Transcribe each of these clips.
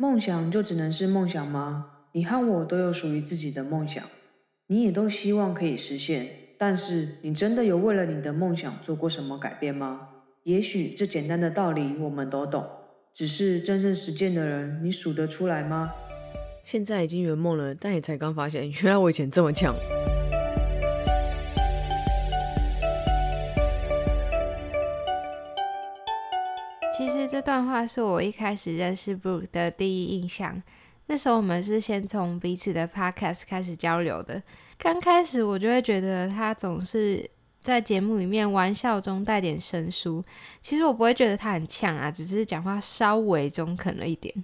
梦想就只能是梦想吗？你和我都有属于自己的梦想，你也都希望可以实现。但是，你真的有为了你的梦想做过什么改变吗？也许这简单的道理我们都懂，只是真正实践的人，你数得出来吗？现在已经圆梦了，但也才刚发现，原来我以前这么强。这段话是我一开始认识 Brooke 的第一印象。那时候我们是先从彼此的 podcast 开始交流的。刚开始我就会觉得他总是在节目里面玩笑中带点生疏。其实我不会觉得他很呛啊，只是讲话稍微中肯了一点。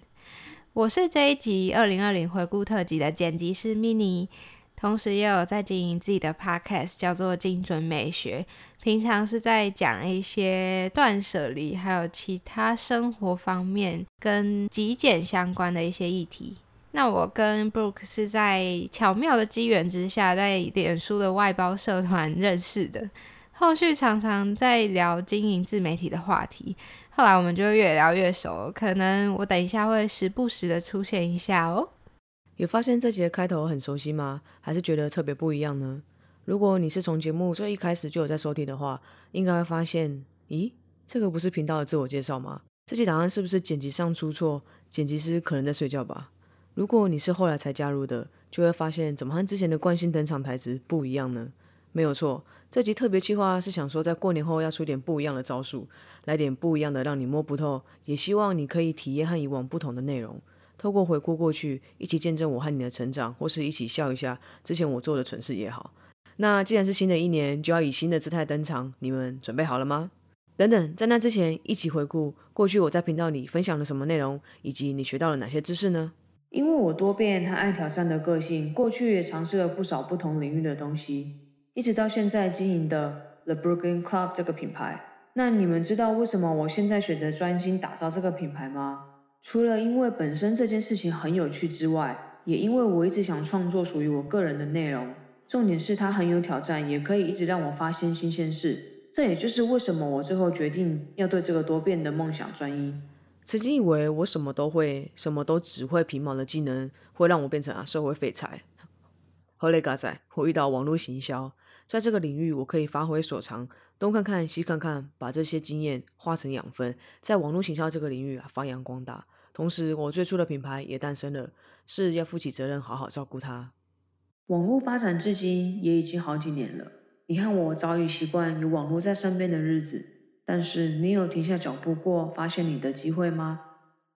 我是这一集二零二零回顾特辑的剪辑师 Mini，同时也有在经营自己的 podcast，叫做精准美学。平常是在讲一些断舍离，还有其他生活方面跟极简相关的一些议题。那我跟 Brooke 是在巧妙的机缘之下，在脸书的外包社团认识的。后续常常在聊经营自媒体的话题，后来我们就越聊越熟。可能我等一下会时不时的出现一下哦。有发现这节开头很熟悉吗？还是觉得特别不一样呢？如果你是从节目最一开始就有在收听的话，应该会发现，咦，这个不是频道的自我介绍吗？这期档案是不是剪辑上出错？剪辑师可能在睡觉吧。如果你是后来才加入的，就会发现怎么和之前的惯性登场台词不一样呢？没有错，这集特别计划是想说，在过年后要出点不一样的招数，来点不一样的让你摸不透，也希望你可以体验和以往不同的内容，透过回顾过去，一起见证我和你的成长，或是一起笑一下之前我做的蠢事也好。那既然是新的一年，就要以新的姿态登场，你们准备好了吗？等等，在那之前，一起回顾过去我在频道里分享了什么内容，以及你学到了哪些知识呢？因为我多变和爱挑战的个性，过去也尝试了不少不同领域的东西，一直到现在经营的 The Brooklyn Club 这个品牌。那你们知道为什么我现在选择专心打造这个品牌吗？除了因为本身这件事情很有趣之外，也因为我一直想创作属于我个人的内容。重点是它很有挑战，也可以一直让我发现新鲜事。这也就是为什么我最后决定要对这个多变的梦想专一。曾经以为我什么都会，什么都只会皮毛的技能会让我变成啊社会废材。后来嘎仔，我遇到网络行销，在这个领域我可以发挥所长，东看看西看看，把这些经验化成养分，在网络行销这个领域啊发扬光大。同时，我最初的品牌也诞生了，是要负起责任，好好照顾它。网络发展至今也已经好几年了，你看我早已习惯有网络在身边的日子。但是你有停下脚步过，发现你的机会吗？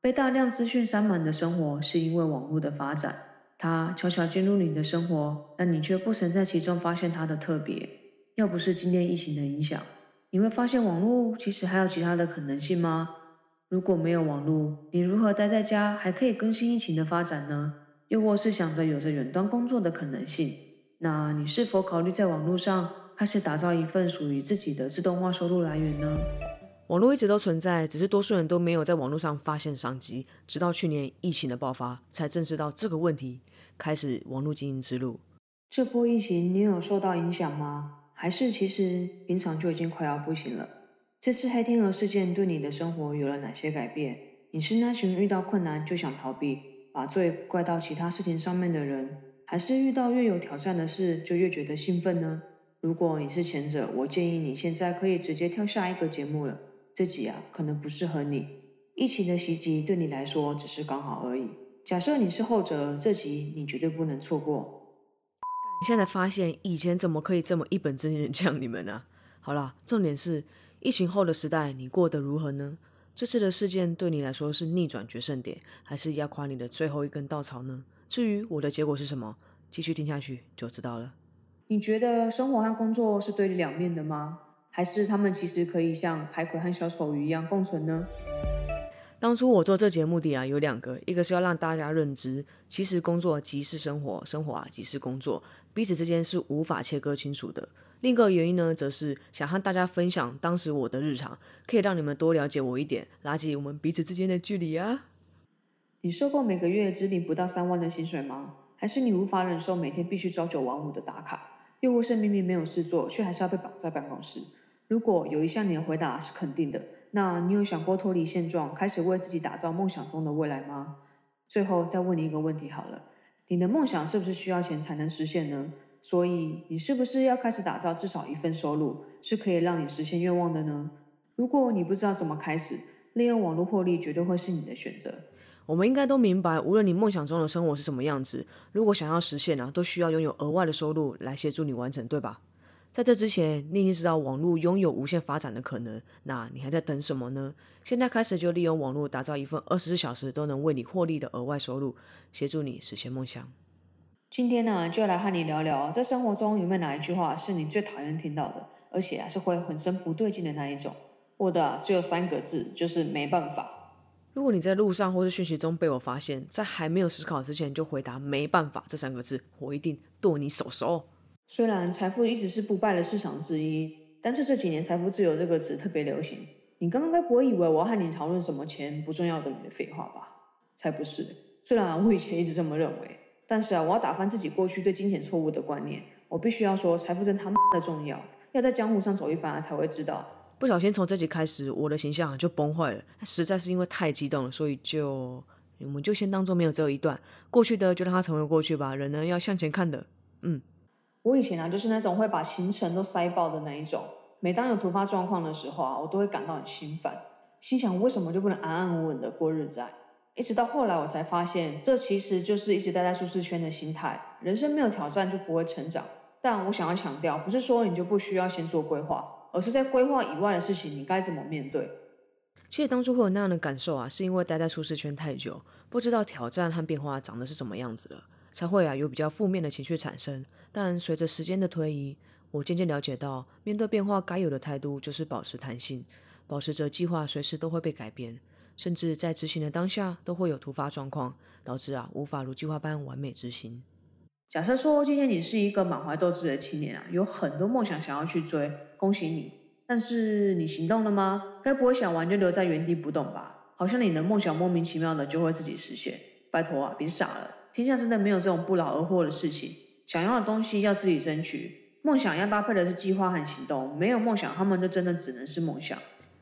被大量资讯塞满的生活，是因为网络的发展，它悄悄进入你的生活，但你却不曾在其中发现它的特别。要不是今天疫情的影响，你会发现网络其实还有其他的可能性吗？如果没有网络，你如何待在家还可以更新疫情的发展呢？又或是想着有着远端工作的可能性，那你是否考虑在网络上开始打造一份属于自己的自动化收入来源呢？网络一直都存在，只是多数人都没有在网络上发现商机，直到去年疫情的爆发，才正视到这个问题，开始网络经营之路。这波疫情你有受到影响吗？还是其实平常就已经快要不行了？这次黑天鹅事件对你的生活有了哪些改变？你是那群遇到困难就想逃避？把罪怪到其他事情上面的人，还是遇到越有挑战的事就越觉得兴奋呢？如果你是前者，我建议你现在可以直接跳下一个节目了。这集啊，可能不适合你。疫情的袭击对你来说只是刚好而已。假设你是后者，这集你绝对不能错过。你现在发现以前怎么可以这么一本正经的讲你们呢？好了，重点是疫情后的时代，你过得如何呢？这次的事件对你来说是逆转决胜点，还是压垮你的最后一根稻草呢？至于我的结果是什么，继续听下去就知道了。你觉得生活和工作是对立两面的吗？还是他们其实可以像海葵和小丑鱼一样共存呢？当初我做这节目的啊有两个，一个是要让大家认知，其实工作即是生活，生活啊即是工作，彼此之间是无法切割清楚的。另一个原因呢，则是想和大家分享当时我的日常，可以让你们多了解我一点，拉近我们彼此之间的距离啊。你受够每个月只领不到三万的薪水吗？还是你无法忍受每天必须朝九晚五的打卡？又或是明明没有事做，却还是要被绑在办公室？如果有一项你的回答是肯定的，那你有想过脱离现状，开始为自己打造梦想中的未来吗？最后再问你一个问题好了，你的梦想是不是需要钱才能实现呢？所以你是不是要开始打造至少一份收入，是可以让你实现愿望的呢？如果你不知道怎么开始，利用网络获利绝对会是你的选择。我们应该都明白，无论你梦想中的生活是什么样子，如果想要实现啊，都需要拥有额外的收入来协助你完成，对吧？在这之前，你已经知道网络拥有无限发展的可能，那你还在等什么呢？现在开始就利用网络打造一份二十四小时都能为你获利的额外收入，协助你实现梦想。今天呢，就来和你聊聊，在生活中有没有哪一句话是你最讨厌听到的，而且啊是会浑身不对劲的那一种？我的只有三个字，就是没办法。如果你在路上或是讯息中被我发现，在还没有思考之前就回答“没办法”这三个字，我一定剁你手手。虽然财富一直是不败的市场之一，但是这几年“财富自由”这个词特别流行。你刚刚该不会以为我要和你讨论什么钱不重要的你的废话吧？才不是！虽然我以前一直这么认为，但是啊，我要打翻自己过去对金钱错误的观念。我必须要说，财富真他妈的重要，要在江湖上走一番啊才会知道。不小心从这集开始，我的形象就崩坏了。实在是因为太激动了，所以就我们就先当做没有这一段过去的，就让它成为过去吧。人呢要向前看的。嗯，我以前啊就是那种会把行程都塞爆的那一种。每当有突发状况的时候啊，我都会感到很心烦，心想为什么就不能安安稳稳的过日子啊？一直到后来我才发现，这其实就是一直待在舒适圈的心态。人生没有挑战就不会成长。但我想要强调，不是说你就不需要先做规划。而是在规划以外的事情，你该怎么面对？其实当初会有那样的感受啊，是因为待在舒适圈太久，不知道挑战和变化长得是什么样子了，才会啊有比较负面的情绪产生。但随着时间的推移，我渐渐了解到，面对变化该有的态度就是保持弹性，保持着计划随时都会被改变，甚至在执行的当下都会有突发状况，导致啊无法如计划般完美执行。假设说今天你是一个满怀斗志的青年啊，有很多梦想想要去追，恭喜你。但是你行动了吗？该不会想完就留在原地不动吧？好像你的梦想莫名其妙的就会自己实现。拜托啊，别傻了，天下真的没有这种不劳而获的事情。想要的东西要自己争取，梦想要搭配的是计划和行动。没有梦想，他们就真的只能是梦想。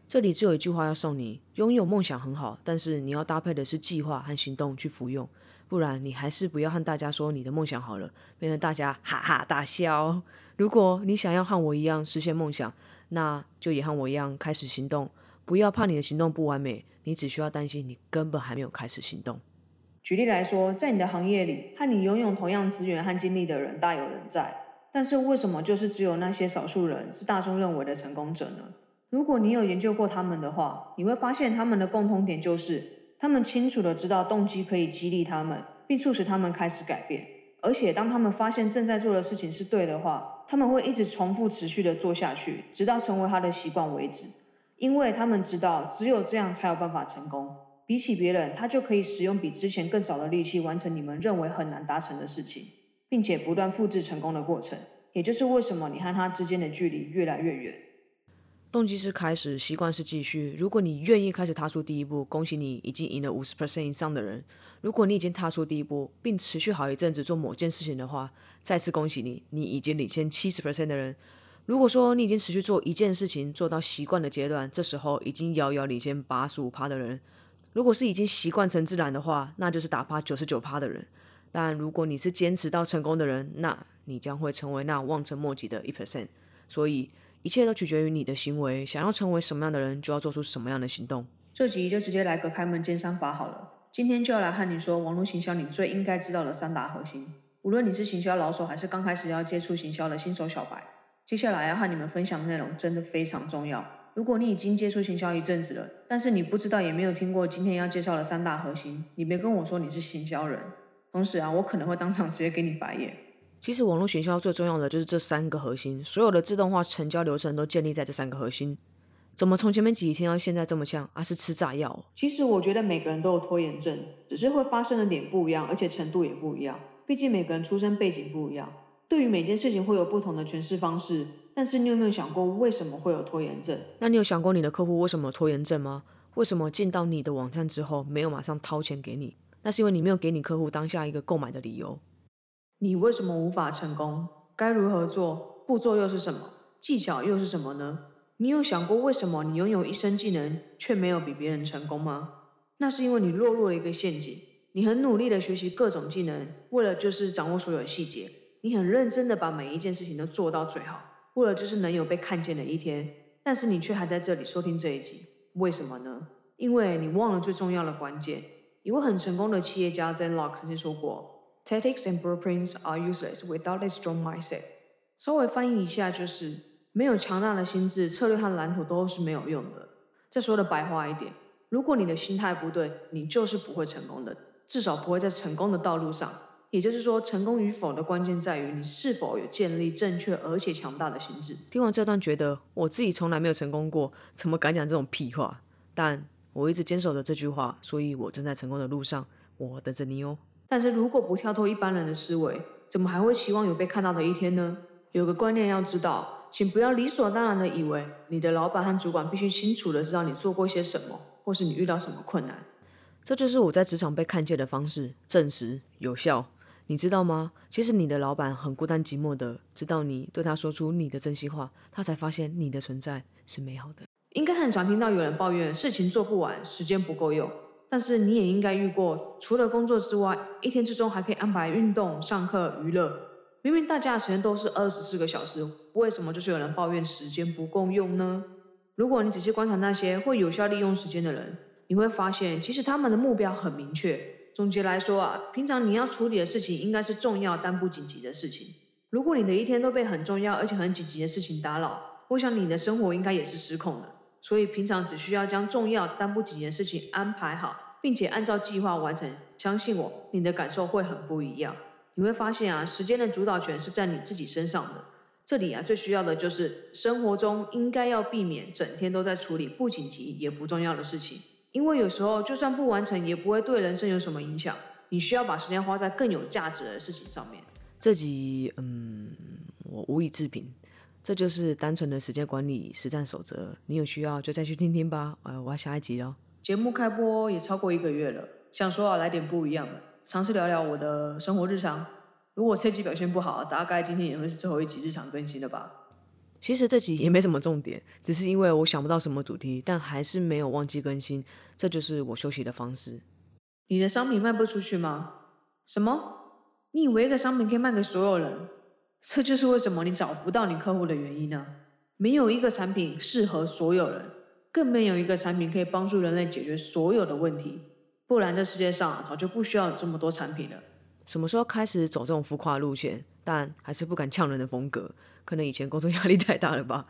这里只有一句话要送你：拥有梦想很好，但是你要搭配的是计划和行动去服用。不然，你还是不要和大家说你的梦想好了，免得大家哈哈大笑。如果你想要和我一样实现梦想，那就也和我一样开始行动。不要怕你的行动不完美，你只需要担心你根本还没有开始行动。举例来说，在你的行业里，和你拥有同样资源和经历的人大有人在，但是为什么就是只有那些少数人是大众认为的成功者呢？如果你有研究过他们的话，你会发现他们的共通点就是。他们清楚的知道动机可以激励他们，并促使他们开始改变。而且，当他们发现正在做的事情是对的话，他们会一直重复、持续的做下去，直到成为他的习惯为止。因为他们知道，只有这样才有办法成功。比起别人，他就可以使用比之前更少的力气完成你们认为很难达成的事情，并且不断复制成功的过程。也就是为什么你和他之间的距离越来越远。动机是开始，习惯是继续。如果你愿意开始踏出第一步，恭喜你已经赢了五十 percent 以上的人。如果你已经踏出第一步，并持续好一阵子做某件事情的话，再次恭喜你，你已经领先七十 percent 的人。如果说你已经持续做一件事情做到习惯的阶段，这时候已经遥遥领先八十五趴的人。如果是已经习惯成自然的话，那就是打趴九十九趴的人。但如果你是坚持到成功的人，那你将会成为那望尘莫及的一 percent。所以。一切都取决于你的行为，想要成为什么样的人，就要做出什么样的行动。这集就直接来个开门见山法好了。今天就要来和你说，网络行销你最应该知道的三大核心。无论你是行销老手，还是刚开始要接触行销的新手小白，接下来要和你们分享的内容真的非常重要。如果你已经接触行销一阵子了，但是你不知道也没有听过今天要介绍的三大核心，你别跟我说你是行销人。同时啊，我可能会当场直接给你白眼。其实网络营销最重要的就是这三个核心，所有的自动化成交流程都建立在这三个核心。怎么从前面几天到现在这么像？啊，是吃炸药？其实我觉得每个人都有拖延症，只是会发生的点不一样，而且程度也不一样。毕竟每个人出生背景不一样，对于每件事情会有不同的诠释方式。但是你有没有想过，为什么会有拖延症？那你有想过你的客户为什么拖延症吗？为什么进到你的网站之后没有马上掏钱给你？那是因为你没有给你客户当下一个购买的理由。你为什么无法成功？该如何做？步骤又是什么？技巧又是什么呢？你有想过为什么你拥有一身技能却没有比别人成功吗？那是因为你落入了一个陷阱。你很努力的学习各种技能，为了就是掌握所有细节。你很认真的把每一件事情都做到最好，为了就是能有被看见的一天。但是你却还在这里收听这一集，为什么呢？因为你忘了最重要的关键。一位很成功的企业家 Dan Lok 曾经说过：“Tactics and blueprints are useless without a strong mindset。”稍微翻译一下就是：没有强大的心智，策略和蓝图都是没有用的。再说的白话一点，如果你的心态不对，你就是不会成功的，至少不会在成功的道路上。也就是说，成功与否的关键在于你是否有建立正确而且强大的心智。听完这段，觉得我自己从来没有成功过，怎么敢讲这种屁话？但我一直坚守着这句话，所以我正在成功的路上，我等着你哦。但是如果不跳脱一般人的思维，怎么还会期望有被看到的一天呢？有个观念要知道，请不要理所当然的以为你的老板和主管必须清楚的知道你做过些什么，或是你遇到什么困难。这就是我在职场被看见的方式，证实有效。你知道吗？其实你的老板很孤单寂寞的，直到你对他说出你的真心话，他才发现你的存在是美好的。应该很常听到有人抱怨事情做不完，时间不够用。但是你也应该遇过，除了工作之外，一天之中还可以安排运动、上课、娱乐。明明大家的时间都是二十四个小时，为什么就是有人抱怨时间不够用呢？如果你仔细观察那些会有效利用时间的人，你会发现，其实他们的目标很明确。总结来说啊，平常你要处理的事情应该是重要但不紧急的事情。如果你的一天都被很重要而且很紧急的事情打扰，我想你的生活应该也是失控的。所以平常只需要将重要但不紧急的事情安排好，并且按照计划完成。相信我，你的感受会很不一样。你会发现啊，时间的主导权是在你自己身上的。这里啊，最需要的就是生活中应该要避免整天都在处理不紧急也不重要的事情。因为有时候就算不完成，也不会对人生有什么影响。你需要把时间花在更有价值的事情上面。这集，嗯，我无以置评。这就是单纯的时间管理实战守则。你有需要就再去听听吧。呃，我要下一集了。节目开播也超过一个月了，想说啊，来点不一样的，尝试聊聊我的生活日常。如果这集表现不好，大概今天也会是最后一集日常更新了吧。其实这集也没什么重点，只是因为我想不到什么主题，但还是没有忘记更新。这就是我休息的方式。你的商品卖不出去吗？什么？你以为一个商品可以卖给所有人？这就是为什么你找不到你客户的原因呢？没有一个产品适合所有人，更没有一个产品可以帮助人类解决所有的问题。不然，这世界上早就不需要有这么多产品了。什么时候开始走这种浮夸路线？但还是不敢呛人的风格。可能以前工作压力太大了吧。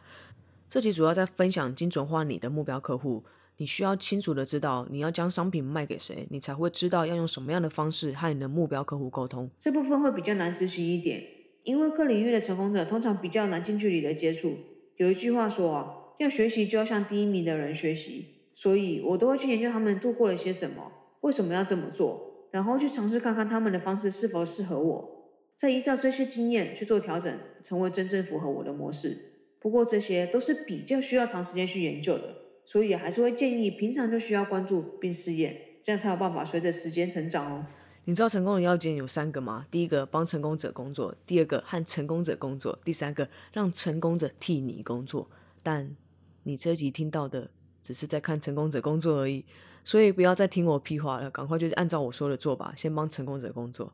这集主要在分享精准化你的目标客户。你需要清楚的知道你要将商品卖给谁，你才会知道要用什么样的方式和你的目标客户沟通。这部分会比较难执行一点，因为各领域的成功者通常比较难近距离的接触。有一句话说啊，要学习就要向第一名的人学习，所以我都会去研究他们做过了些什么，为什么要这么做，然后去尝试看看他们的方式是否适合我，再依照这些经验去做调整，成为真正符合我的模式。不过这些都是比较需要长时间去研究的。所以还是会建议平常就需要关注并试验，这样才有办法随着时间成长哦。你知道成功的要件有三个吗？第一个帮成功者工作，第二个和成功者工作，第三个让成功者替你工作。但你这集听到的只是在看成功者工作而已，所以不要再听我屁话了，赶快就按照我说的做吧，先帮成功者工作。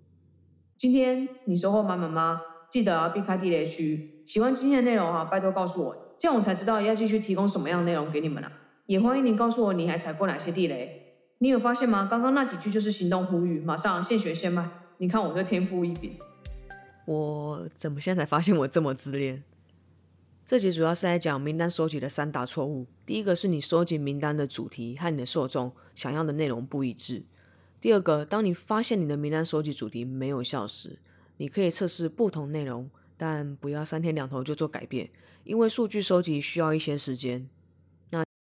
今天你收获满满吗？记得避开地雷区。喜欢今天的内容啊，拜托告诉我，这样我才知道要继续提供什么样的内容给你们啊。也欢迎你告诉我你还踩过哪些地雷？你有发现吗？刚刚那几句就是行动呼吁，马上现学现卖。你看我这天赋异禀。我怎么现在才发现我这么自恋？这集主要是在讲名单收集的三大错误。第一个是你收集名单的主题和你的受众想要的内容不一致。第二个，当你发现你的名单收集主题没有效时，你可以测试不同内容，但不要三天两头就做改变，因为数据收集需要一些时间。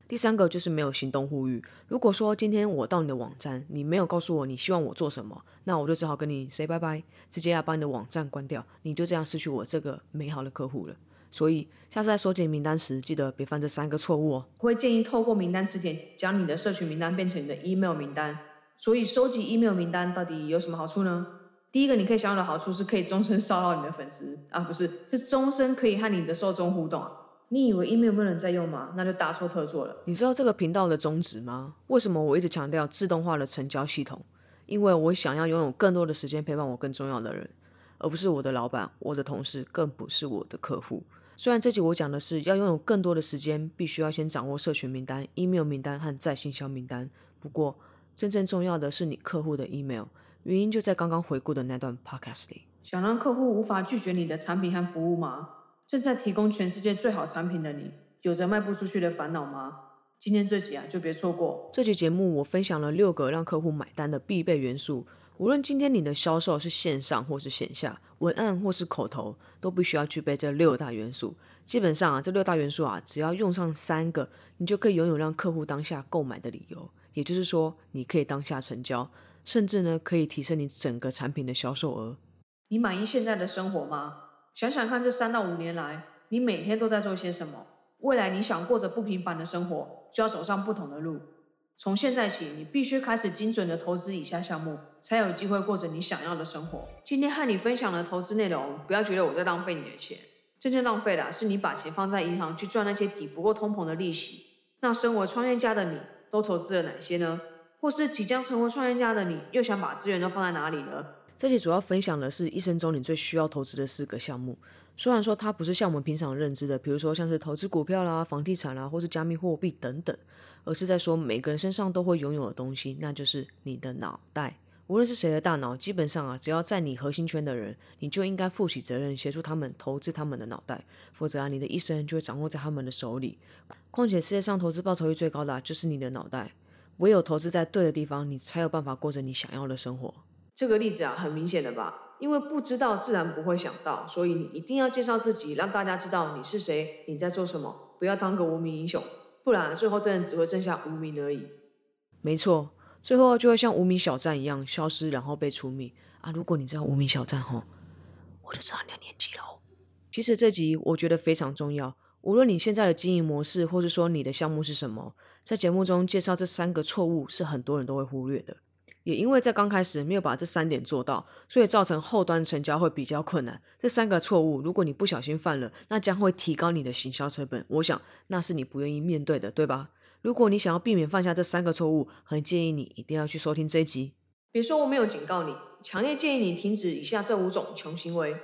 第三个就是没有行动呼吁。如果说今天我到你的网站，你没有告诉我你希望我做什么，那我就只好跟你 say 拜拜，直接要把你的网站关掉。你就这样失去我这个美好的客户了。所以下次在收集名单时，记得别犯这三个错误哦。我会建议透过名单词典将你的社群名单变成你的 email 名单。所以收集 email 名单到底有什么好处呢？第一个你可以享有的好处是可以终身骚扰你的粉丝啊，不是，是终身可以和你的受众互动啊。你以为 email 不能再用吗？那就大错特错了。你知道这个频道的宗旨吗？为什么我一直强调自动化的成交系统？因为我想要拥有更多的时间陪伴我更重要的人，而不是我的老板、我的同事，更不是我的客户。虽然这集我讲的是要拥有更多的时间，必须要先掌握社群名单、email 名单和在信销名单。不过，真正重要的是你客户的 email，原因就在刚刚回顾的那段 podcast 里。想让客户无法拒绝你的产品和服务吗？正在提供全世界最好产品的你，有着卖不出去的烦恼吗？今天这集啊，就别错过。这集节目我分享了六个让客户买单的必备元素。无论今天你的销售是线上或是线下，文案或是口头，都必须要具备这六大元素。基本上啊，这六大元素啊，只要用上三个，你就可以拥有让客户当下购买的理由。也就是说，你可以当下成交，甚至呢，可以提升你整个产品的销售额。你满意现在的生活吗？想想看，这三到五年来，你每天都在做些什么？未来你想过着不平凡的生活，就要走上不同的路。从现在起，你必须开始精准的投资以下项目，才有机会过着你想要的生活。今天和你分享的投资内容，不要觉得我在浪费你的钱，真正浪费的是你把钱放在银行去赚那些抵不过通膨的利息。那身为创业家的你，都投资了哪些呢？或是即将成为创业家的你，又想把资源都放在哪里呢？这期主要分享的是一生中你最需要投资的四个项目。虽然说它不是像我们平常认知的，比如说像是投资股票啦、房地产啦，或是加密货币等等，而是在说每个人身上都会拥有的东西，那就是你的脑袋。无论是谁的大脑，基本上啊，只要在你核心圈的人，你就应该负起责任，协助他们投资他们的脑袋，否则啊，你的一生就会掌握在他们的手里。况且世界上投资报酬率最高的就是你的脑袋，唯有投资在对的地方，你才有办法过着你想要的生活。这个例子啊，很明显的吧？因为不知道，自然不会想到，所以你一定要介绍自己，让大家知道你是谁，你在做什么，不要当个无名英雄，不然最后真的只会剩下无名而已。没错，最后就会像无名小站一样消失，然后被除名啊！如果你知道无名小站吼，我就知道你的年纪喽。其实这集我觉得非常重要，无论你现在的经营模式，或是说你的项目是什么，在节目中介绍这三个错误是很多人都会忽略的。也因为在刚开始没有把这三点做到，所以造成后端成交会比较困难。这三个错误，如果你不小心犯了，那将会提高你的行销成本。我想那是你不愿意面对的，对吧？如果你想要避免犯下这三个错误，很建议你一定要去收听这一集。别说我没有警告你，强烈建议你停止以下这五种穷行为。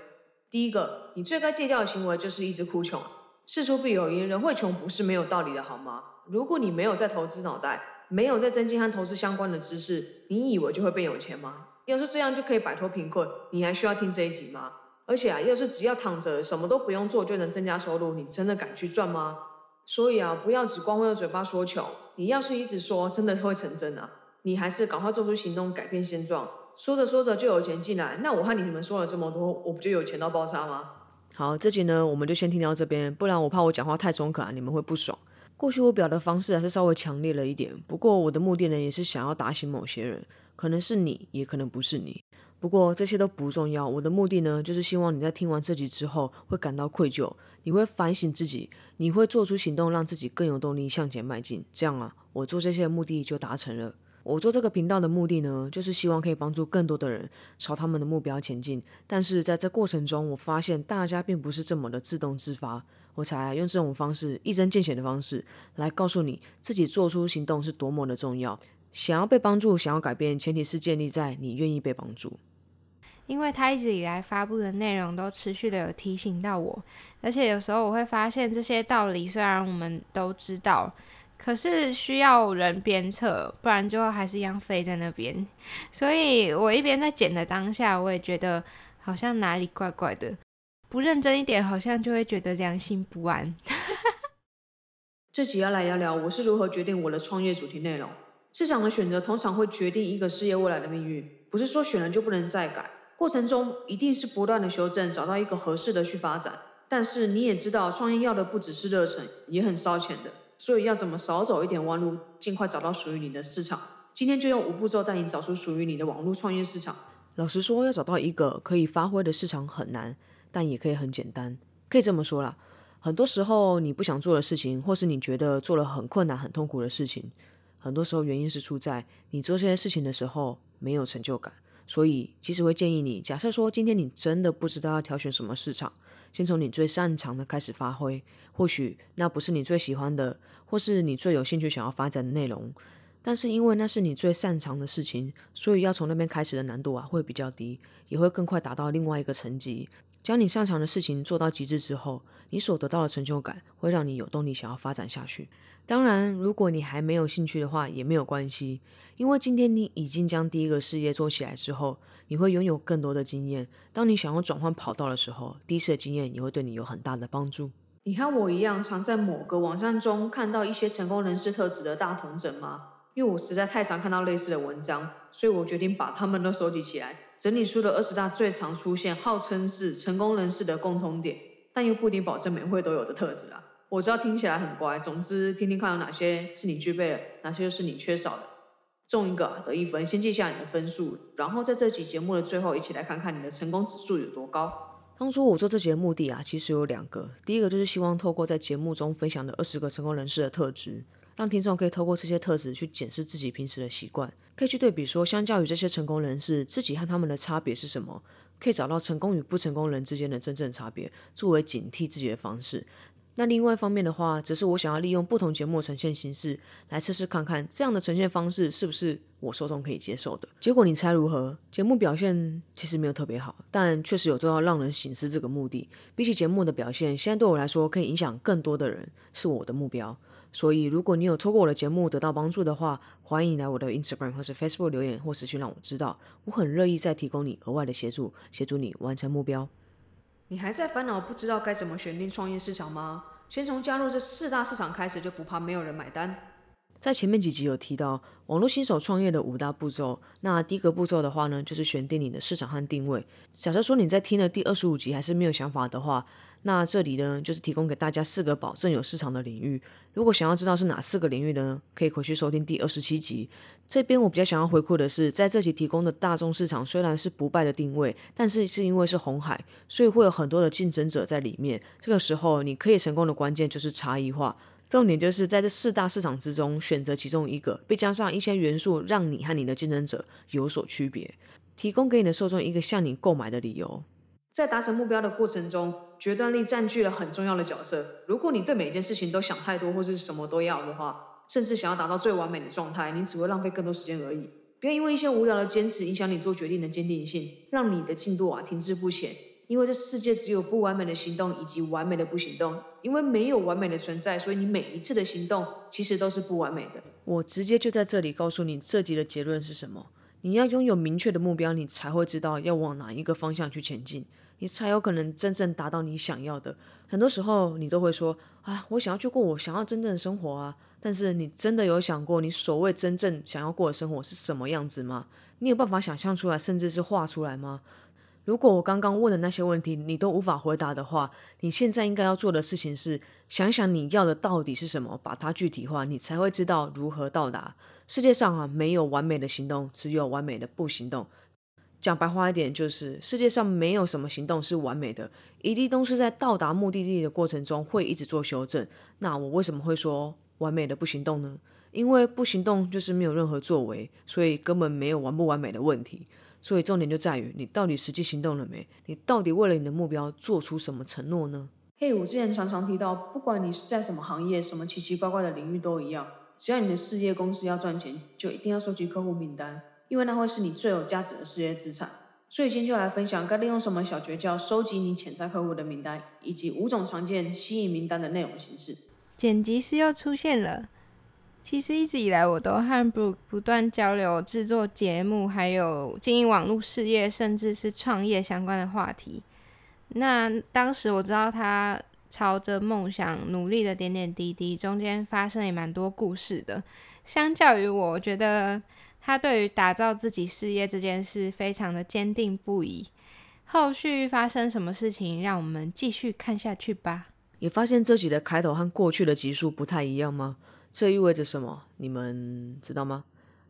第一个，你最该戒掉的行为就是一直哭穷。事出必有因，人会穷不是没有道理的，好吗？如果你没有在投资脑袋，没有在增进和投资相关的知识，你以为就会变有钱吗？要是这样就可以摆脱贫困，你还需要听这一集吗？而且啊，要是只要躺着什么都不用做就能增加收入，你真的敢去赚吗？所以啊，不要只光会用嘴巴说穷，你要是一直说，真的会成真啊！你还是赶快做出行动，改变现状。说着说着就有钱进来，那我和你们说了这么多，我不就有钱到爆炸吗？好，这集呢，我们就先听到这边，不然我怕我讲话太中肯啊，你们会不爽。或许我表达方式还是稍微强烈了一点，不过我的目的呢，也是想要打醒某些人，可能是你，也可能不是你。不过这些都不重要，我的目的呢，就是希望你在听完这集之后会感到愧疚，你会反省自己，你会做出行动，让自己更有动力向前迈进。这样啊，我做这些目的就达成了。我做这个频道的目的呢，就是希望可以帮助更多的人朝他们的目标前进。但是在这过程中，我发现大家并不是这么的自动自发。我才用这种方式一针见血的方式来告诉你自己做出行动是多么的重要。想要被帮助，想要改变，前提是建立在你愿意被帮助。因为他一直以来发布的内容都持续的有提醒到我，而且有时候我会发现这些道理虽然我们都知道，可是需要人鞭策，不然就还是一样废在那边。所以我一边在剪的当下，我也觉得好像哪里怪怪的。不认真一点，好像就会觉得良心不安。这集要来聊聊我是如何决定我的创业主题内容。市场的选择通常会决定一个事业未来的命运，不是说选了就不能再改，过程中一定是不断的修正，找到一个合适的去发展。但是你也知道，创业要的不只是热忱，也很烧钱的。所以要怎么少走一点弯路，尽快找到属于你的市场？今天就用五步骤带你找出属于你的网络创业市场。老实说，要找到一个可以发挥的市场很难。但也可以很简单，可以这么说啦。很多时候你不想做的事情，或是你觉得做了很困难、很痛苦的事情，很多时候原因是出在你做这些事情的时候没有成就感。所以其实会建议你，假设说今天你真的不知道要挑选什么市场，先从你最擅长的开始发挥。或许那不是你最喜欢的，或是你最有兴趣想要发展的内容。但是因为那是你最擅长的事情，所以要从那边开始的难度啊会比较低，也会更快达到另外一个层级。将你擅长的事情做到极致之后，你所得到的成就感会让你有动力想要发展下去。当然，如果你还没有兴趣的话，也没有关系，因为今天你已经将第一个事业做起来之后，你会拥有更多的经验。当你想要转换跑道的时候，第一次的经验也会对你有很大的帮助。你和我一样，常在某个网站中看到一些成功人士特质的大同整吗？因为我实在太常看到类似的文章，所以我决定把它们都收集起来，整理出了二十大最常出现、号称是成功人士的共通点，但又不一定保证每位都有的特质啊。我知道听起来很乖，总之听听看有哪些是你具备的，哪些是你缺少的。中一个得一分，先记下你的分数，然后在这集节目的最后，一起来看看你的成功指数有多高。当初我做这节目的啊，其实有两个，第一个就是希望透过在节目中分享的二十个成功人士的特质。让听众可以透过这些特质去检视自己平时的习惯，可以去对比说，相较于这些成功人士，自己和他们的差别是什么？可以找到成功与不成功人之间的真正差别，作为警惕自己的方式。那另外一方面的话，只是我想要利用不同节目呈现形式来测试看看，这样的呈现方式是不是我受众可以接受的。结果你猜如何？节目表现其实没有特别好，但确实有做到让人醒思这个目的。比起节目的表现，现在对我来说可以影响更多的人，是我的目标。所以，如果你有透过我的节目得到帮助的话，欢迎来我的 Instagram 或是 Facebook 留言或私讯让我知道，我很乐意再提供你额外的协助，协助你完成目标。你还在烦恼不知道该怎么选定创业市场吗？先从加入这四大市场开始，就不怕没有人买单。在前面几集有提到网络新手创业的五大步骤，那第一个步骤的话呢，就是选定你的市场和定位。假设说你在听了第二十五集还是没有想法的话，那这里呢就是提供给大家四个保证有市场的领域。如果想要知道是哪四个领域呢，可以回去收听第二十七集。这边我比较想要回馈的是，在这集提供的大众市场虽然是不败的定位，但是是因为是红海，所以会有很多的竞争者在里面。这个时候你可以成功的关键就是差异化。重点就是在这四大市场之中选择其中一个，并加上一些元素，让你和你的竞争者有所区别，提供给你的受众一个向你购买的理由。在达成目标的过程中，决断力占据了很重要的角色。如果你对每件事情都想太多，或是什么都要的话，甚至想要达到最完美的状态，你只会浪费更多时间而已。不要因为一些无聊的坚持影响你做决定的坚定性，让你的进度啊停滞不前。因为这世界只有不完美的行动以及完美的不行动，因为没有完美的存在，所以你每一次的行动其实都是不完美的。我直接就在这里告诉你这集的结论是什么：你要拥有明确的目标，你才会知道要往哪一个方向去前进，你才有可能真正达到你想要的。很多时候你都会说啊，我想要去过我想要真正的生活啊，但是你真的有想过你所谓真正想要过的生活是什么样子吗？你有办法想象出来，甚至是画出来吗？如果我刚刚问的那些问题你都无法回答的话，你现在应该要做的事情是想想你要的到底是什么，把它具体化，你才会知道如何到达。世界上啊，没有完美的行动，只有完美的不行动。讲白话一点，就是世界上没有什么行动是完美的，一定都是在到达目的地的过程中会一直做修正。那我为什么会说完美的不行动呢？因为不行动就是没有任何作为，所以根本没有完不完美的问题。所以重点就在于你到底实际行动了没？你到底为了你的目标做出什么承诺呢？嘿，我之前常常提到，不管你是在什么行业、什么奇奇怪怪的领域都一样，只要你的事业公司要赚钱，就一定要收集客户名单，因为那会是你最有价值的事业资产。所以今天就来分享该利用什么小诀窍收集你潜在客户的名单，以及五种常见吸引名单的内容形式。剪辑师又出现了。其实一直以来，我都和 Brooke 不断交流制作节目，还有经营网络事业，甚至是创业相关的话题。那当时我知道他朝着梦想努力的点点滴滴，中间发生也蛮多故事的。相较于我，我觉得他对于打造自己事业这件事非常的坚定不移。后续发生什么事情，让我们继续看下去吧。你发现这集的开头和过去的集数不太一样吗？这意味着什么？你们知道吗？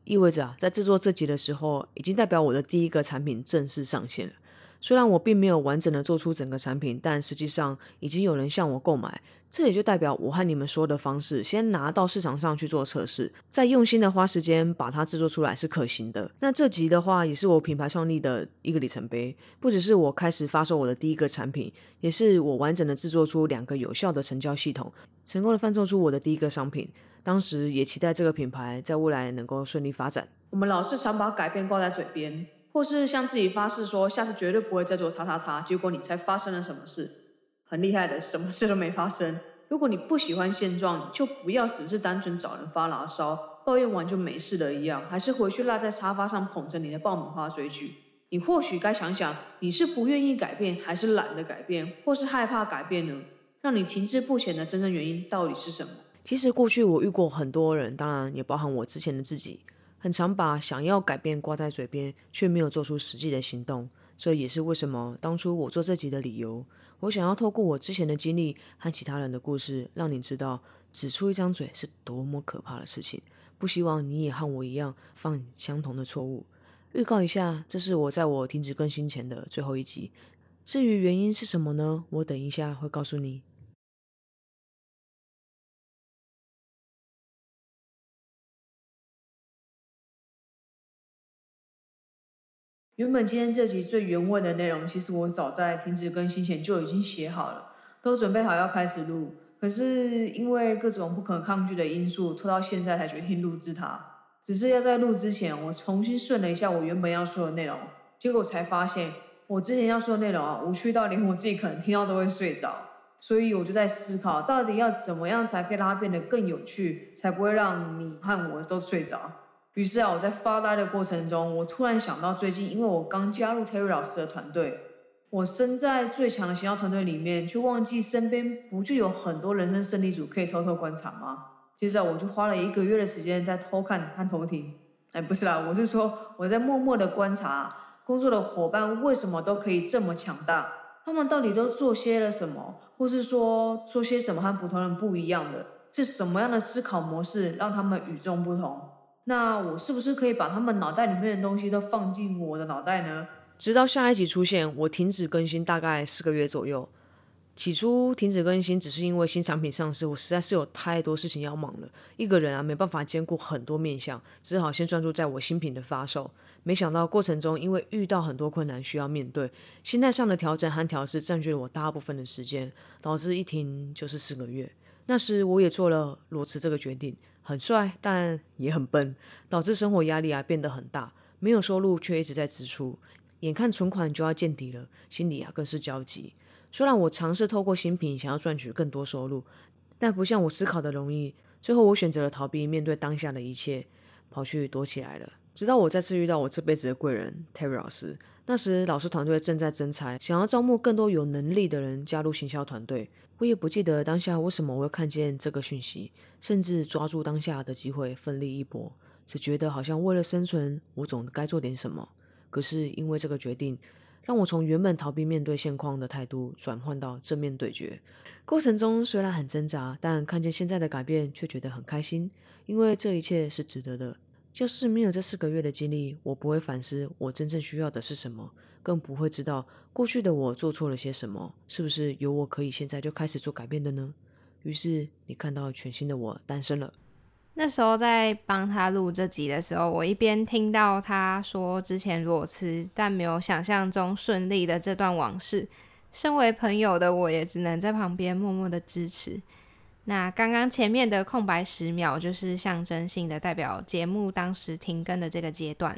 意味着啊，在制作这集的时候，已经代表我的第一个产品正式上线了。虽然我并没有完整的做出整个产品，但实际上已经有人向我购买。这也就代表我和你们说的方式，先拿到市场上去做测试，再用心的花时间把它制作出来是可行的。那这集的话，也是我品牌创立的一个里程碑，不只是我开始发售我的第一个产品，也是我完整的制作出两个有效的成交系统。成功的贩售出我的第一个商品。当时也期待这个品牌在未来能够顺利发展。我们老是常把改变挂在嘴边，或是向自己发誓说下次绝对不会再做叉叉叉，结果你猜发生了什么事？很厉害的，什么事都没发生。如果你不喜欢现状，就不要只是单纯找人发牢骚，抱怨完就没事了一样，还是回去赖在沙发上捧着你的爆米花追剧。你或许该想想，你是不愿意改变，还是懒得改变，或是害怕改变呢？让你停滞不前的真正原因到底是什么？其实过去我遇过很多人，当然也包含我之前的自己，很常把想要改变挂在嘴边，却没有做出实际的行动。这也是为什么当初我做这集的理由。我想要透过我之前的经历和其他人的故事，让你知道只出一张嘴是多么可怕的事情。不希望你也和我一样犯相同的错误。预告一下，这是我在我停止更新前的最后一集。至于原因是什么呢？我等一下会告诉你。原本今天这集最原味的内容，其实我早在停止更新前就已经写好了，都准备好要开始录。可是因为各种不可抗拒的因素，拖到现在才决定录制它。只是要在录之前，我重新顺了一下我原本要说的内容，结果才发现我之前要说的内容啊，无趣到连我自己可能听到都会睡着。所以我就在思考，到底要怎么样才可以让它变得更有趣，才不会让你和我都睡着。于是啊，我在发呆的过程中，我突然想到，最近因为我刚加入 Terry 老师的团队，我身在最强的行销团队里面，却忘记身边不就有很多人生胜利组可以偷偷观察吗？接着我就花了一个月的时间在偷看和偷听。哎，不是啦，我是说我在默默的观察工作的伙伴为什么都可以这么强大，他们到底都做些了什么，或是说做些什么和普通人不一样的，是什么样的思考模式让他们与众不同？那我是不是可以把他们脑袋里面的东西都放进我的脑袋呢？直到下一集出现，我停止更新大概四个月左右。起初停止更新只是因为新产品上市，我实在是有太多事情要忙了，一个人啊没办法兼顾很多面向，只好先专注在我新品的发售。没想到过程中因为遇到很多困难需要面对，心态上的调整和调试占据了我大部分的时间，导致一停就是四个月。那时我也做了裸辞这个决定。很帅，但也很笨，导致生活压力啊变得很大，没有收入却一直在支出，眼看存款就要见底了，心里啊更是焦急。虽然我尝试透过新品想要赚取更多收入，但不像我思考的容易。最后我选择了逃避面对当下的一切，跑去躲起来了。直到我再次遇到我这辈子的贵人 Terry 老师，那时老师团队正在征才，想要招募更多有能力的人加入行销团队。我也不记得当下为什么我会看见这个讯息，甚至抓住当下的机会奋力一搏，只觉得好像为了生存，我总该做点什么。可是因为这个决定，让我从原本逃避面对现况的态度，转换到正面对决。过程中虽然很挣扎，但看见现在的改变，却觉得很开心，因为这一切是值得的。就是没有这四个月的经历，我不会反思我真正需要的是什么。更不会知道过去的我做错了些什么，是不是有我可以现在就开始做改变的呢？于是你看到全新的我诞生了。那时候在帮他录这集的时候，我一边听到他说之前裸辞但没有想象中顺利的这段往事，身为朋友的我也只能在旁边默默的支持。那刚刚前面的空白十秒，就是象征性的代表节目当时停更的这个阶段。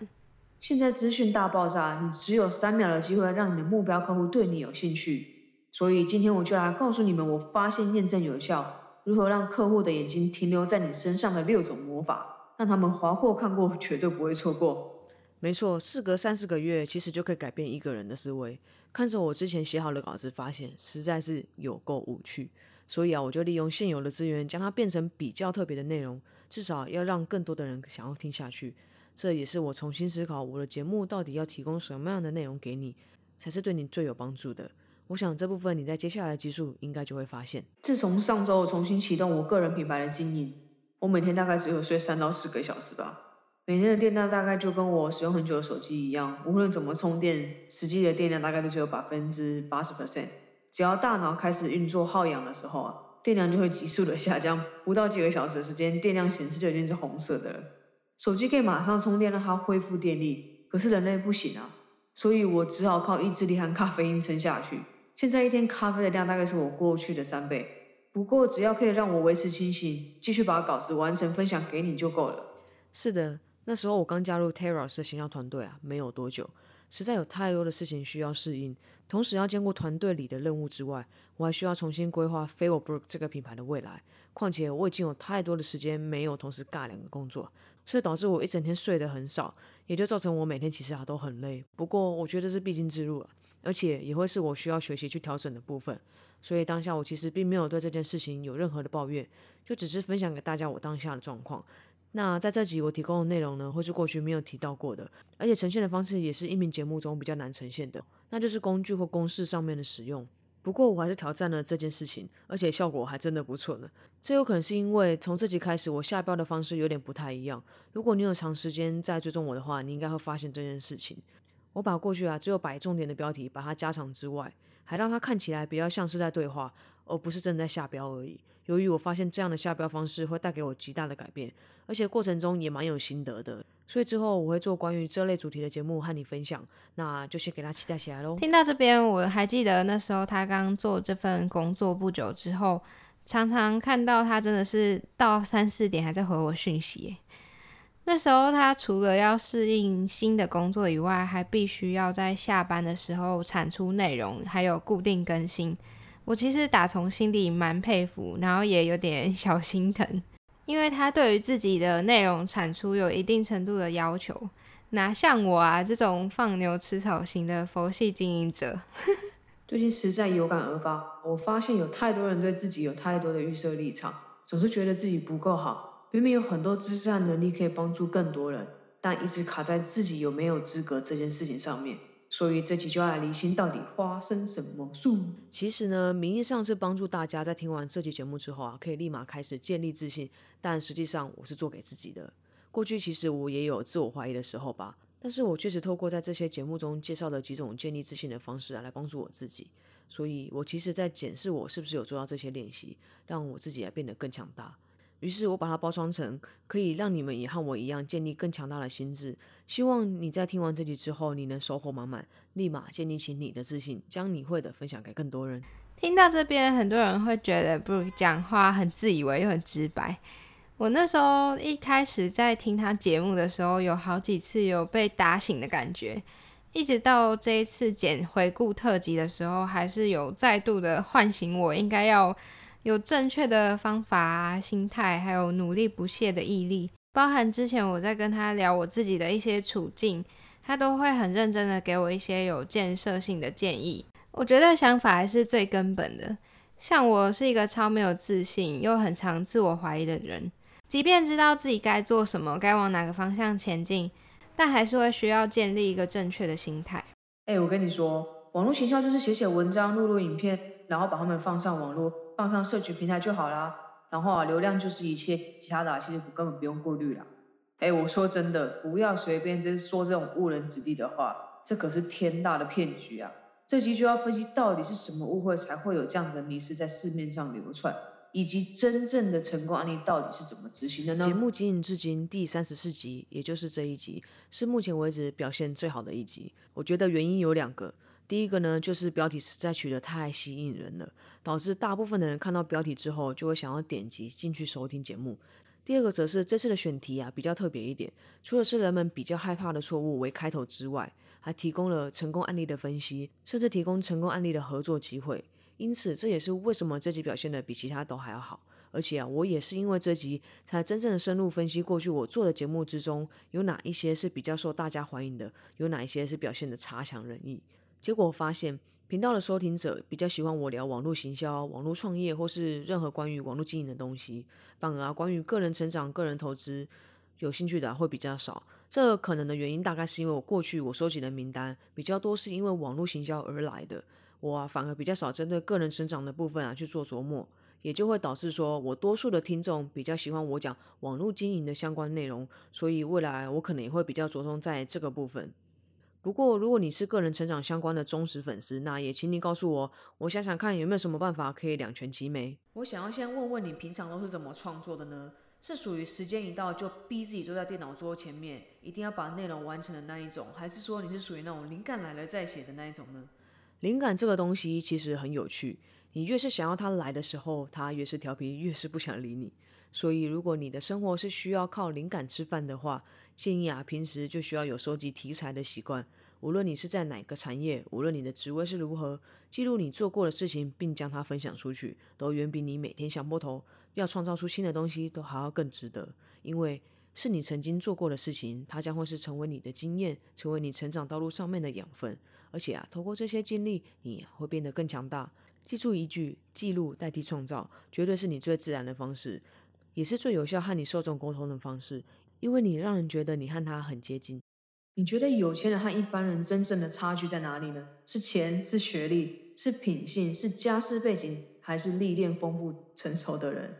现在资讯大爆炸，你只有三秒的机会让你的目标客户对你有兴趣。所以今天我就来告诉你们，我发现验证有效，如何让客户的眼睛停留在你身上的六种魔法，让他们划过看过，绝对不会错过。没错，事隔三四个月，其实就可以改变一个人的思维。看着我之前写好的稿子，发现实在是有够无趣，所以啊，我就利用现有的资源，将它变成比较特别的内容，至少要让更多的人想要听下去。这也是我重新思考我的节目到底要提供什么样的内容给你，才是对你最有帮助的。我想这部分你在接下来的集数应该就会发现。自从上周我重新启动我个人品牌的经营，我每天大概只有睡三到四个小时吧。每天的电量大概就跟我使用很久的手机一样，无论怎么充电，实际的电量大概都只有百分之八十 percent。只要大脑开始运作耗氧的时候啊，电量就会急速的下降，不到几个小时的时间，电量显示就已经是红色的了。手机可以马上充电让它恢复电力，可是人类不行啊，所以我只好靠意志力和咖啡因撑下去。现在一天咖啡的量大概是我过去的三倍，不过只要可以让我维持清醒，继续把稿子完成分享给你就够了。是的，那时候我刚加入 Terra 的形象团队啊，没有多久，实在有太多的事情需要适应，同时要兼顾团队里的任务之外，我还需要重新规划 f a v o r Brook 这个品牌的未来。况且我已经有太多的时间没有同时尬两个工作，所以导致我一整天睡得很少，也就造成我每天其实啊都很累。不过我觉得是必经之路了，而且也会是我需要学习去调整的部分。所以当下我其实并没有对这件事情有任何的抱怨，就只是分享给大家我当下的状况。那在这集我提供的内容呢，会是过去没有提到过的，而且呈现的方式也是音频节目中比较难呈现的，那就是工具或公式上面的使用。不过我还是挑战了这件事情，而且效果还真的不错呢。这有可能是因为从这集开始我下标的方式有点不太一样。如果你有长时间在追踪我的话，你应该会发现这件事情。我把过去啊只有摆重点的标题把它加长之外。还让它看起来比较像是在对话，而不是正在下标而已。由于我发现这样的下标方式会带给我极大的改变，而且过程中也蛮有心得的，所以之后我会做关于这类主题的节目和你分享。那就先给他期待起来喽。听到这边，我还记得那时候他刚做这份工作不久之后，常常看到他真的是到三四点还在回我讯息。那时候他除了要适应新的工作以外，还必须要在下班的时候产出内容，还有固定更新。我其实打从心里蛮佩服，然后也有点 小心疼，因为他对于自己的内容产出有一定程度的要求。哪像我啊这种放牛吃草型的佛系经营者，最近实在有感而发。我发现有太多人对自己有太多的预设立场，总是觉得自己不够好。明明有很多知识和能力可以帮助更多人，但一直卡在自己有没有资格这件事情上面。所以这期就要来离心，到底发生什么事？其实呢，名义上是帮助大家在听完这期节目之后啊，可以立马开始建立自信，但实际上我是做给自己的。过去其实我也有自我怀疑的时候吧，但是我确实透过在这些节目中介绍的几种建立自信的方式啊，来帮助我自己。所以我其实在检视我是不是有做到这些练习，让我自己来变得更强大。于是我把它包装成可以让你们也和我一样建立更强大的心智。希望你在听完这集之后，你能收获满满，立马建立起你的自信，将你会的分享给更多人。听到这边，很多人会觉得布鲁讲话很自以为又很直白。我那时候一开始在听他节目的时候，有好几次有被打醒的感觉，一直到这一次剪回顾特辑的时候，还是有再度的唤醒我应该要。有正确的方法啊、心态，还有努力不懈的毅力，包含之前我在跟他聊我自己的一些处境，他都会很认真的给我一些有建设性的建议。我觉得想法还是最根本的。像我是一个超没有自信又很常自我怀疑的人，即便知道自己该做什么、该往哪个方向前进，但还是会需要建立一个正确的心态。哎，我跟你说，网络学校就是写写文章、录录影片，然后把它们放上网络。放上社群平台就好啦，然后啊，流量就是一切，其他的其实根本不用顾虑啦。哎，我说真的，不要随便就是说这种误人子弟的话，这可是天大的骗局啊！这集就要分析到底是什么误会才会有这样的迷失在市面上流传，以及真正的成功案例到底是怎么执行的呢？节目经营至今第三十四集，也就是这一集，是目前为止表现最好的一集。我觉得原因有两个。第一个呢，就是标题实在取得太吸引人了，导致大部分的人看到标题之后就会想要点击进去收听节目。第二个则是这次的选题啊比较特别一点，除了是人们比较害怕的错误为开头之外，还提供了成功案例的分析，甚至提供成功案例的合作机会。因此，这也是为什么这集表现的比其他都还要好。而且啊，我也是因为这集才真正的深入分析过去我做的节目之中有哪一些是比较受大家欢迎的，有哪一些是表现的差强人意。结果我发现，频道的收听者比较喜欢我聊网络行销、网络创业，或是任何关于网络经营的东西。反而啊，关于个人成长、个人投资有兴趣的会比较少。这可能的原因大概是因为我过去我收集的名单比较多，是因为网络行销而来的。我，反而比较少针对个人成长的部分啊去做琢磨，也就会导致说我多数的听众比较喜欢我讲网络经营的相关内容。所以未来我可能也会比较着重在这个部分。不过，如果你是个人成长相关的忠实粉丝，那也请你告诉我，我想想看有没有什么办法可以两全其美。我想要先问问你，平常都是怎么创作的呢？是属于时间一到就逼自己坐在电脑桌前面，一定要把内容完成的那一种，还是说你是属于那种灵感来了再写的那一种呢？灵感这个东西其实很有趣，你越是想要它来的时候，它越是调皮，越是不想理你。所以，如果你的生活是需要靠灵感吃饭的话，建议啊，平时就需要有收集题材的习惯。无论你是在哪个产业，无论你的职位是如何，记录你做过的事情，并将它分享出去，都远比你每天想破头要创造出新的东西都还要更值得。因为是你曾经做过的事情，它将会是成为你的经验，成为你成长道路上面的养分。而且啊，透过这些经历，你会变得更强大。记住一句：记录代替创造，绝对是你最自然的方式，也是最有效和你受众沟通的方式。因为你让人觉得你和他很接近。你觉得有钱人和一般人真正的差距在哪里呢？是钱，是学历，是品性，是家世背景，还是历练丰富、成熟的人？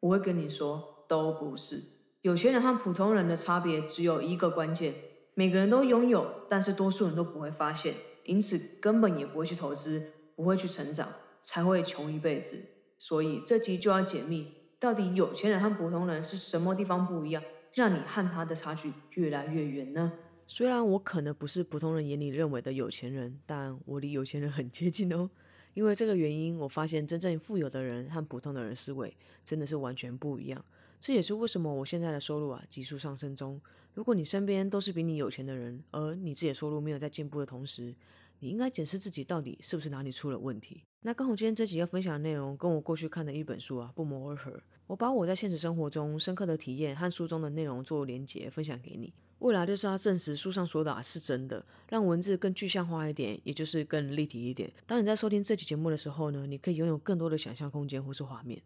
我会跟你说，都不是。有钱人和普通人的差别只有一个关键：每个人都拥有，但是多数人都不会发现，因此根本也不会去投资，不会去成长，才会穷一辈子。所以这集就要解密，到底有钱人和普通人是什么地方不一样，让你和他的差距越来越远呢？虽然我可能不是普通人眼里认为的有钱人，但我离有钱人很接近哦。因为这个原因，我发现真正富有的人和普通的人思维真的是完全不一样。这也是为什么我现在的收入啊急速上升中。如果你身边都是比你有钱的人，而你自己的收入没有在进步的同时，你应该检视自己到底是不是哪里出了问题。那刚好今天这集要分享的内容跟我过去看的一本书啊不谋而合。我把我在现实生活中深刻的体验和书中的内容做连结，分享给你。未来就是要证实书上说的啊是真的，让文字更具象化一点，也就是更立体一点。当你在收听这期节目的时候呢，你可以拥有更多的想象空间或是画面。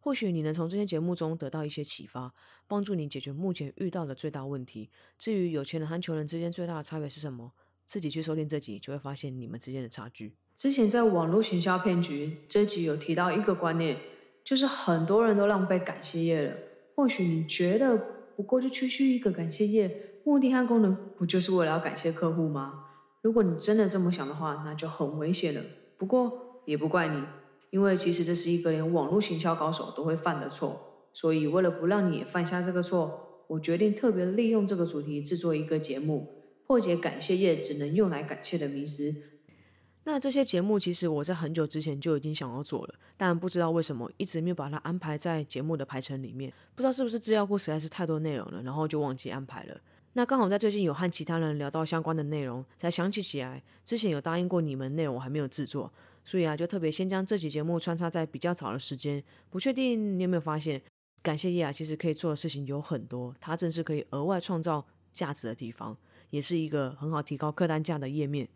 或许你能从这些节目中得到一些启发，帮助你解决目前遇到的最大问题。至于有钱人和穷人之间最大的差别是什么，自己去收听这集就会发现你们之间的差距。之前在网络行销骗局这集有提到一个观念，就是很多人都浪费感谢页了。或许你觉得。不过就区区一个感谢页，目的和功能不就是为了要感谢客户吗？如果你真的这么想的话，那就很危险了。不过也不怪你，因为其实这是一个连网络行销高手都会犯的错。所以为了不让你也犯下这个错，我决定特别利用这个主题制作一个节目，破解感谢页只能用来感谢的迷思。那这些节目其实我在很久之前就已经想要做了，但不知道为什么一直没有把它安排在节目的排程里面。不知道是不是资料库实在是太多内容了，然后就忘记安排了。那刚好在最近有和其他人聊到相关的内容，才想起起来之前有答应过你们内容我还没有制作，所以啊就特别先将这期节目穿插在比较早的时间。不确定你有没有发现，感谢页啊其实可以做的事情有很多，它正是可以额外创造价值的地方，也是一个很好提高客单价的页面。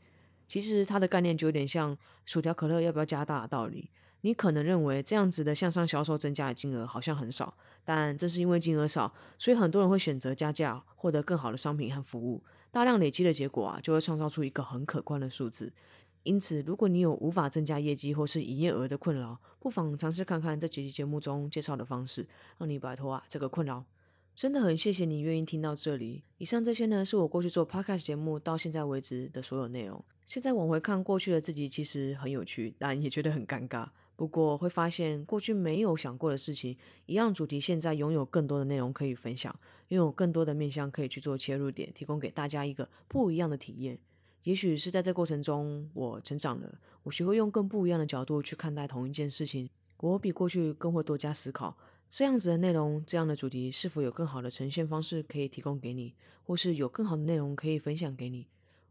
其实它的概念就有点像薯条可乐要不要加大的道理。你可能认为这样子的向上销售增加的金额好像很少，但正是因为金额少，所以很多人会选择加价，获得更好的商品和服务。大量累积的结果啊，就会创造出一个很可观的数字。因此，如果你有无法增加业绩或是营业额的困扰，不妨尝试看看这几期节目中介绍的方式，让你摆脱啊这个困扰。真的很谢谢你愿意听到这里。以上这些呢，是我过去做 podcast 节目到现在为止的所有内容。现在往回看过去的自己，其实很有趣，但也觉得很尴尬。不过会发现过去没有想过的事情，一样主题，现在拥有更多的内容可以分享，拥有更多的面向可以去做切入点，提供给大家一个不一样的体验。也许是在这过程中，我成长了，我学会用更不一样的角度去看待同一件事情。我比过去更会多加思考，这样子的内容，这样的主题是否有更好的呈现方式可以提供给你，或是有更好的内容可以分享给你。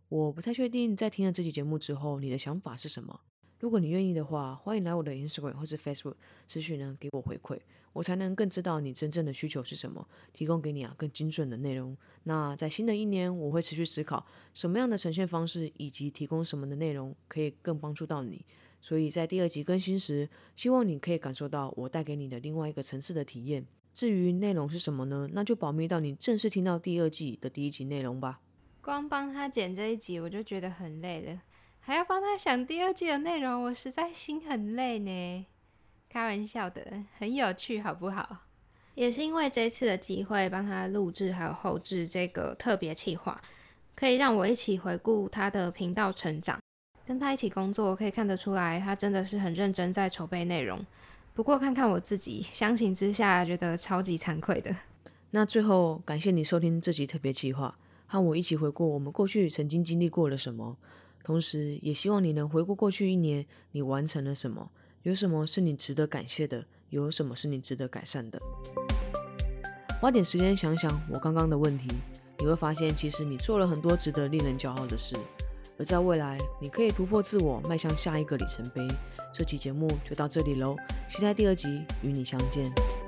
我不太确定，在听了这期节目之后，你的想法是什么？如果你愿意的话，欢迎来我的 Instagram 或者 Facebook 私讯呢，给我回馈，我才能更知道你真正的需求是什么，提供给你啊更精准的内容。那在新的一年，我会持续思考什么样的呈现方式，以及提供什么的内容可以更帮助到你。所以在第二集更新时，希望你可以感受到我带给你的另外一个层次的体验。至于内容是什么呢？那就保密到你正式听到第二季的第一集内容吧。光帮他剪这一集，我就觉得很累了，还要帮他想第二季的内容，我实在心很累呢。开玩笑的，很有趣，好不好？也是因为这次的机会，帮他录制还有后置这个特别企划，可以让我一起回顾他的频道成长。跟他一起工作，可以看得出来，他真的是很认真在筹备内容。不过看看我自己，相形之下，觉得超级惭愧的。那最后，感谢你收听这集特别计划。和我一起回顾我们过去曾经经历过了什么，同时也希望你能回顾过去一年你完成了什么，有什么是你值得感谢的？有什么是你值得改善的？花点时间想想我刚刚的问题，你会发现其实你做了很多值得令人骄傲的事。而在未来，你可以突破自我，迈向下一个里程碑。这期节目就到这里喽，期待第二集与你相见。